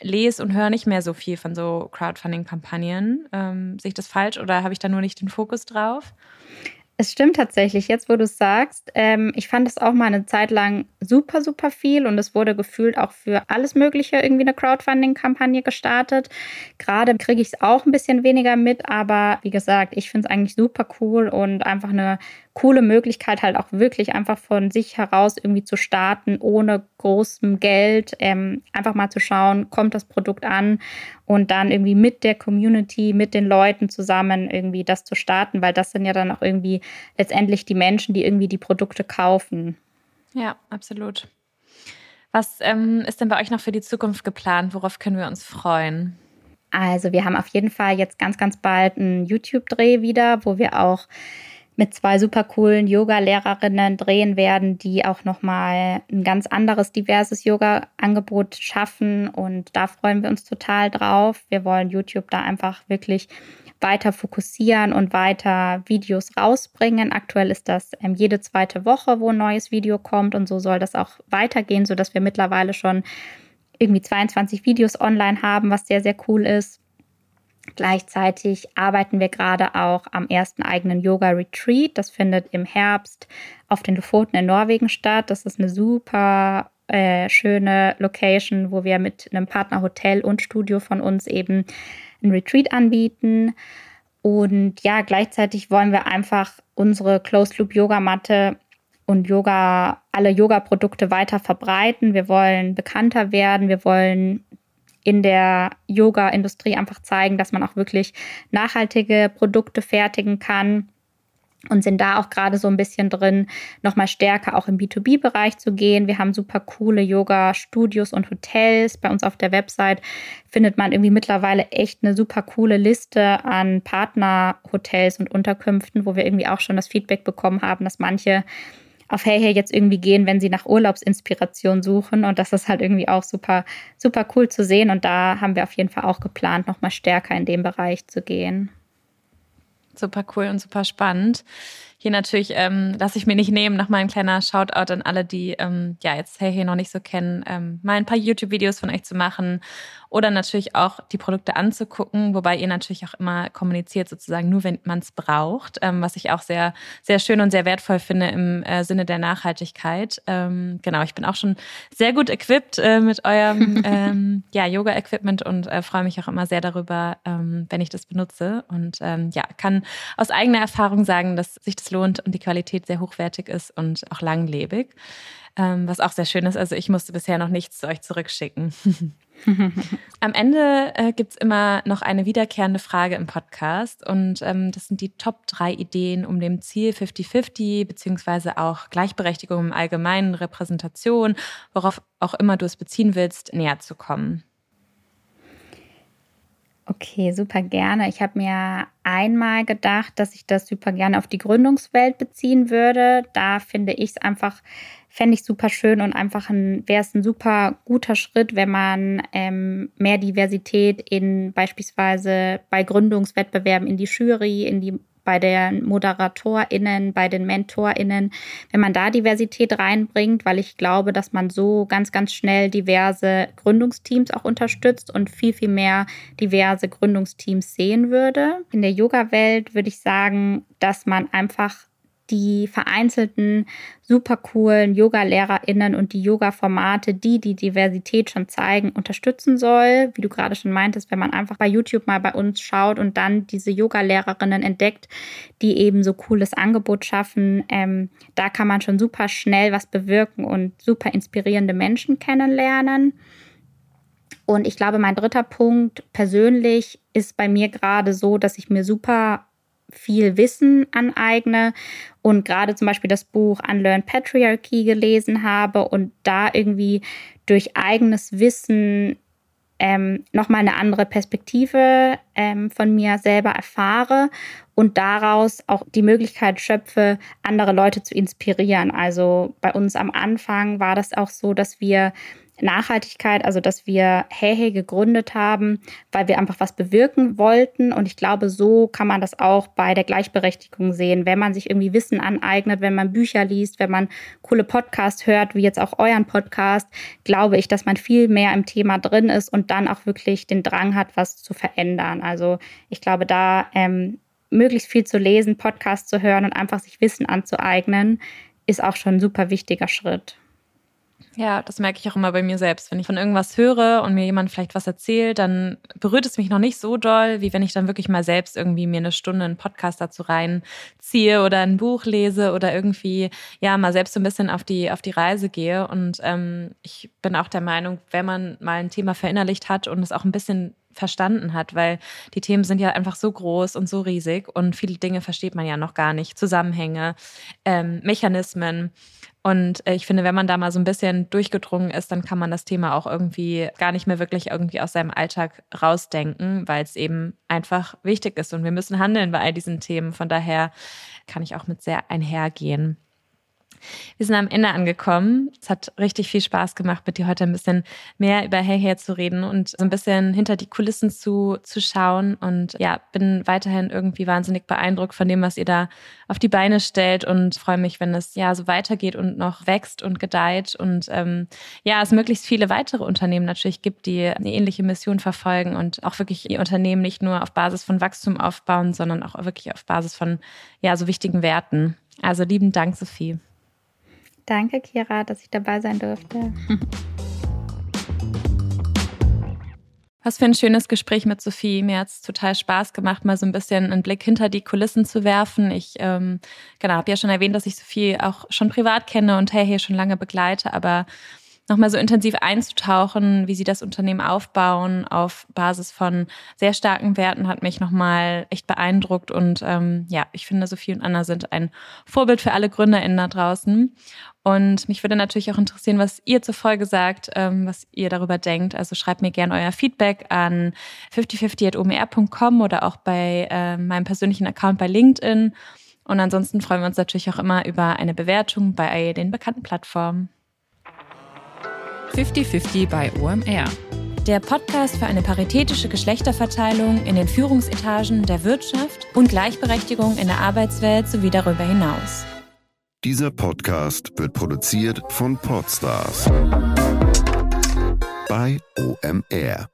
lese und höre nicht mehr so viel von so Crowdfunding-Kampagnen. Ähm, sehe ich das falsch oder habe ich da nur nicht den Fokus drauf? Es stimmt tatsächlich, jetzt wo du es sagst. Ähm, ich fand es auch mal eine Zeit lang super, super viel und es wurde gefühlt auch für alles Mögliche irgendwie eine Crowdfunding-Kampagne gestartet. Gerade kriege ich es auch ein bisschen weniger mit, aber wie gesagt, ich finde es eigentlich super cool und einfach eine coole Möglichkeit, halt auch wirklich einfach von sich heraus irgendwie zu starten, ohne großem Geld, ähm, einfach mal zu schauen, kommt das Produkt an und dann irgendwie mit der Community, mit den Leuten zusammen irgendwie das zu starten, weil das sind ja dann auch irgendwie letztendlich die Menschen, die irgendwie die Produkte kaufen. Ja, absolut. Was ähm, ist denn bei euch noch für die Zukunft geplant? Worauf können wir uns freuen? Also wir haben auf jeden Fall jetzt ganz, ganz bald einen YouTube-Dreh wieder, wo wir auch mit zwei super coolen Yoga-Lehrerinnen drehen werden, die auch nochmal ein ganz anderes, diverses Yoga-Angebot schaffen. Und da freuen wir uns total drauf. Wir wollen YouTube da einfach wirklich weiter fokussieren und weiter Videos rausbringen. Aktuell ist das ähm, jede zweite Woche, wo ein neues Video kommt und so soll das auch weitergehen, sodass wir mittlerweile schon irgendwie 22 Videos online haben, was sehr, sehr cool ist. Gleichzeitig arbeiten wir gerade auch am ersten eigenen Yoga-Retreat. Das findet im Herbst auf den Lofoten in Norwegen statt. Das ist eine super äh, schöne Location, wo wir mit einem Partnerhotel und Studio von uns eben ein Retreat anbieten. Und ja, gleichzeitig wollen wir einfach unsere Closed Loop Yogamatte und Yoga, alle Yoga-Produkte weiter verbreiten. Wir wollen bekannter werden. Wir wollen in der Yoga-Industrie einfach zeigen, dass man auch wirklich nachhaltige Produkte fertigen kann und sind da auch gerade so ein bisschen drin, nochmal stärker auch im B2B-Bereich zu gehen. Wir haben super coole Yoga-Studios und Hotels. Bei uns auf der Website findet man irgendwie mittlerweile echt eine super coole Liste an Partnerhotels und Unterkünften, wo wir irgendwie auch schon das Feedback bekommen haben, dass manche auf Hey Hey jetzt irgendwie gehen, wenn sie nach Urlaubsinspiration suchen. Und das ist halt irgendwie auch super, super cool zu sehen. Und da haben wir auf jeden Fall auch geplant, nochmal stärker in dem Bereich zu gehen. Super cool und super spannend. Hier natürlich ähm, lasse ich mir nicht nehmen, nochmal ein kleiner Shoutout an alle, die ähm, ja jetzt Hey Hey noch nicht so kennen, ähm, mal ein paar YouTube-Videos von euch zu machen oder natürlich auch die Produkte anzugucken, wobei ihr natürlich auch immer kommuniziert, sozusagen nur, wenn man es braucht, ähm, was ich auch sehr, sehr schön und sehr wertvoll finde im äh, Sinne der Nachhaltigkeit. Ähm, genau, ich bin auch schon sehr gut equipped äh, mit eurem ähm, ja, Yoga-Equipment und äh, freue mich auch immer sehr darüber, ähm, wenn ich das benutze. Und ähm, ja, kann aus eigener Erfahrung sagen, dass sich das lohnt und die Qualität sehr hochwertig ist und auch langlebig. Ähm, was auch sehr schön ist. Also ich musste bisher noch nichts zu euch zurückschicken. Am Ende äh, gibt es immer noch eine wiederkehrende Frage im Podcast und ähm, das sind die Top 3 Ideen, um dem Ziel 50-50 beziehungsweise auch Gleichberechtigung im Allgemeinen, Repräsentation, worauf auch immer du es beziehen willst, näher zu kommen. Okay, super gerne. Ich habe mir einmal gedacht, dass ich das super gerne auf die Gründungswelt beziehen würde. Da finde ich es einfach fände ich super schön und einfach ein, wäre es ein super guter Schritt, wenn man ähm, mehr Diversität in beispielsweise bei Gründungswettbewerben in die Jury, in die bei den ModeratorInnen, bei den MentorInnen, wenn man da Diversität reinbringt, weil ich glaube, dass man so ganz, ganz schnell diverse Gründungsteams auch unterstützt und viel, viel mehr diverse Gründungsteams sehen würde. In der Yoga-Welt würde ich sagen, dass man einfach die vereinzelten super coolen Yoga-LehrerInnen und die Yoga-Formate, die die Diversität schon zeigen, unterstützen soll. Wie du gerade schon meintest, wenn man einfach bei YouTube mal bei uns schaut und dann diese Yoga-Lehrerinnen entdeckt, die eben so cooles Angebot schaffen, ähm, da kann man schon super schnell was bewirken und super inspirierende Menschen kennenlernen. Und ich glaube, mein dritter Punkt persönlich ist bei mir gerade so, dass ich mir super viel Wissen aneigne und gerade zum Beispiel das Buch Unlearn Patriarchy gelesen habe und da irgendwie durch eigenes Wissen ähm, nochmal eine andere Perspektive ähm, von mir selber erfahre und daraus auch die Möglichkeit schöpfe, andere Leute zu inspirieren. Also bei uns am Anfang war das auch so, dass wir Nachhaltigkeit, also dass wir Hey Hey gegründet haben, weil wir einfach was bewirken wollten. Und ich glaube, so kann man das auch bei der Gleichberechtigung sehen. Wenn man sich irgendwie Wissen aneignet, wenn man Bücher liest, wenn man coole Podcasts hört, wie jetzt auch euren Podcast, glaube ich, dass man viel mehr im Thema drin ist und dann auch wirklich den Drang hat, was zu verändern. Also ich glaube, da ähm, möglichst viel zu lesen, Podcasts zu hören und einfach sich Wissen anzueignen, ist auch schon ein super wichtiger Schritt. Ja, das merke ich auch immer bei mir selbst. Wenn ich von irgendwas höre und mir jemand vielleicht was erzählt, dann berührt es mich noch nicht so doll, wie wenn ich dann wirklich mal selbst irgendwie mir eine Stunde einen Podcast dazu reinziehe oder ein Buch lese oder irgendwie, ja, mal selbst so ein bisschen auf die, auf die Reise gehe. Und ähm, ich bin auch der Meinung, wenn man mal ein Thema verinnerlicht hat und es auch ein bisschen verstanden hat, weil die Themen sind ja einfach so groß und so riesig und viele Dinge versteht man ja noch gar nicht. Zusammenhänge, ähm, Mechanismen. Und äh, ich finde, wenn man da mal so ein bisschen durchgedrungen ist, dann kann man das Thema auch irgendwie gar nicht mehr wirklich irgendwie aus seinem Alltag rausdenken, weil es eben einfach wichtig ist. Und wir müssen handeln bei all diesen Themen. Von daher kann ich auch mit sehr einhergehen. Wir sind am Ende angekommen. Es hat richtig viel Spaß gemacht, mit dir heute ein bisschen mehr über Hey Hey zu reden und so ein bisschen hinter die Kulissen zu, zu schauen. Und ja, bin weiterhin irgendwie wahnsinnig beeindruckt von dem, was ihr da auf die Beine stellt und freue mich, wenn es ja so weitergeht und noch wächst und gedeiht und ähm, ja, es möglichst viele weitere Unternehmen natürlich gibt, die eine ähnliche Mission verfolgen und auch wirklich ihr Unternehmen nicht nur auf Basis von Wachstum aufbauen, sondern auch wirklich auf Basis von ja, so wichtigen Werten. Also lieben Dank, Sophie. Danke, Kira, dass ich dabei sein durfte. Was für ein schönes Gespräch mit Sophie. Mir hat es total Spaß gemacht, mal so ein bisschen einen Blick hinter die Kulissen zu werfen. Ich ähm, genau, habe ja schon erwähnt, dass ich Sophie auch schon privat kenne und hey, hier schon lange begleite, aber nochmal so intensiv einzutauchen, wie sie das Unternehmen aufbauen auf Basis von sehr starken Werten, hat mich nochmal echt beeindruckt. Und ähm, ja, ich finde, Sophie und Anna sind ein Vorbild für alle GründerInnen da draußen. Und mich würde natürlich auch interessieren, was ihr zur Folge sagt, ähm, was ihr darüber denkt. Also schreibt mir gerne euer Feedback an 5050.omr.com oder auch bei äh, meinem persönlichen Account bei LinkedIn. Und ansonsten freuen wir uns natürlich auch immer über eine Bewertung bei den bekannten Plattformen. 50-50 bei OMR. der Podcast für eine paritätische Geschlechterverteilung in den Führungsetagen der Wirtschaft und Gleichberechtigung in der Arbeitswelt sowie darüber hinaus. Dieser Podcast wird produziert von Podstars bei OMR.